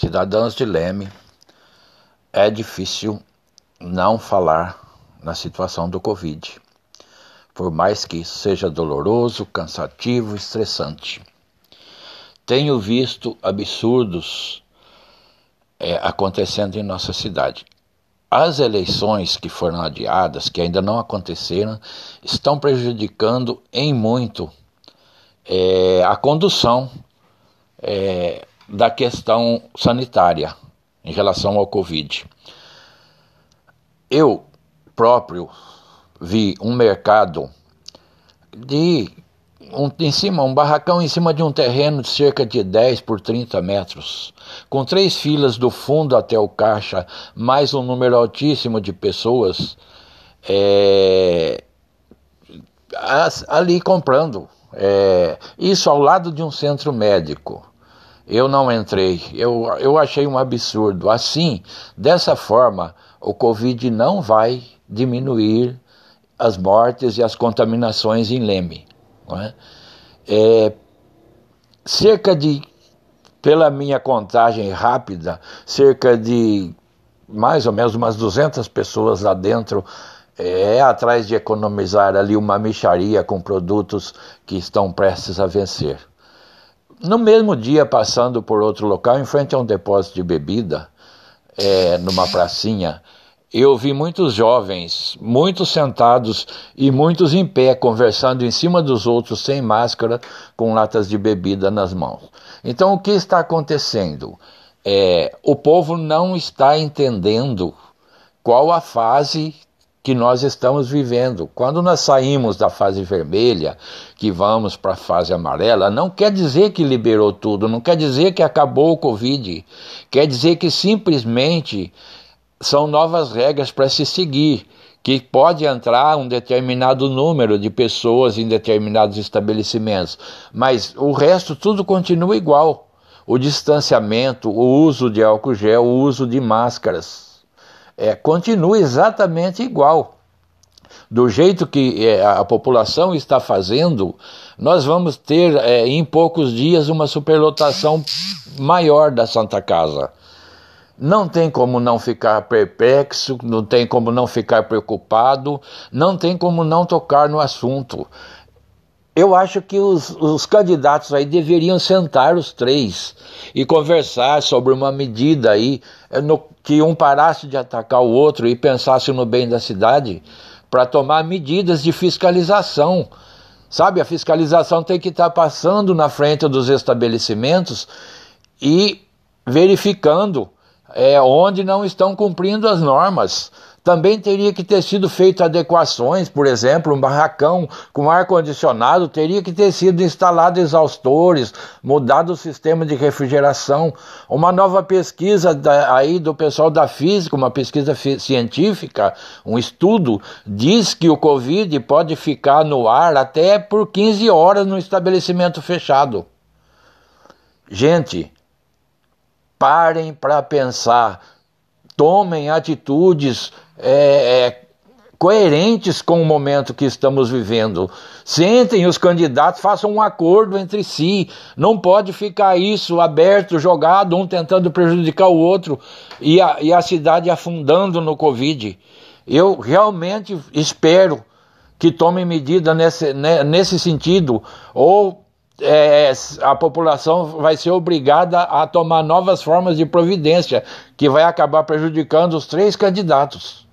Cidadãos de Leme, é difícil não falar na situação do Covid, por mais que isso seja doloroso, cansativo, estressante. Tenho visto absurdos é, acontecendo em nossa cidade. As eleições que foram adiadas, que ainda não aconteceram, estão prejudicando em muito é, a condução é, da questão sanitária em relação ao Covid. Eu próprio vi um mercado de um, em cima, um barracão em cima de um terreno de cerca de 10 por 30 metros, com três filas do fundo até o caixa, mais um número altíssimo de pessoas é, ali comprando. É, isso ao lado de um centro médico. Eu não entrei. Eu, eu achei um absurdo. Assim, dessa forma, o Covid não vai diminuir as mortes e as contaminações em Leme. É? É, cerca de, pela minha contagem rápida, cerca de mais ou menos umas 200 pessoas lá dentro é atrás de economizar ali uma micharia com produtos que estão prestes a vencer. No mesmo dia, passando por outro local, em frente a um depósito de bebida, é, numa pracinha, eu vi muitos jovens, muitos sentados e muitos em pé, conversando em cima dos outros sem máscara, com latas de bebida nas mãos. Então, o que está acontecendo? É, o povo não está entendendo qual a fase que nós estamos vivendo. Quando nós saímos da fase vermelha, que vamos para a fase amarela, não quer dizer que liberou tudo, não quer dizer que acabou o Covid, quer dizer que simplesmente são novas regras para se seguir. Que pode entrar um determinado número de pessoas em determinados estabelecimentos, mas o resto tudo continua igual. O distanciamento, o uso de álcool gel, o uso de máscaras é, continua exatamente igual. Do jeito que é, a população está fazendo, nós vamos ter é, em poucos dias uma superlotação maior da Santa Casa. Não tem como não ficar perplexo, não tem como não ficar preocupado, não tem como não tocar no assunto. Eu acho que os, os, candidatos aí deveriam sentar os três e conversar sobre uma medida aí eh, no, que um parasse de atacar o outro e pensasse no bem da cidade para tomar medidas de fiscalização. Sabe, a fiscalização tem que estar tá passando na frente dos estabelecimentos e verificando é, onde não estão cumprindo as normas. Também teria que ter sido feito adequações, por exemplo, um barracão com ar-condicionado teria que ter sido instalado exaustores, mudado o sistema de refrigeração. Uma nova pesquisa da, aí do pessoal da física, uma pesquisa científica, um estudo, diz que o Covid pode ficar no ar até por 15 horas no estabelecimento fechado. Gente, parem para pensar, tomem atitudes é, é, coerentes com o momento que estamos vivendo. Sentem os candidatos, façam um acordo entre si. Não pode ficar isso aberto, jogado, um tentando prejudicar o outro e a, e a cidade afundando no Covid. Eu realmente espero que tomem medida nesse, né, nesse sentido, ou é, a população vai ser obrigada a tomar novas formas de providência, que vai acabar prejudicando os três candidatos.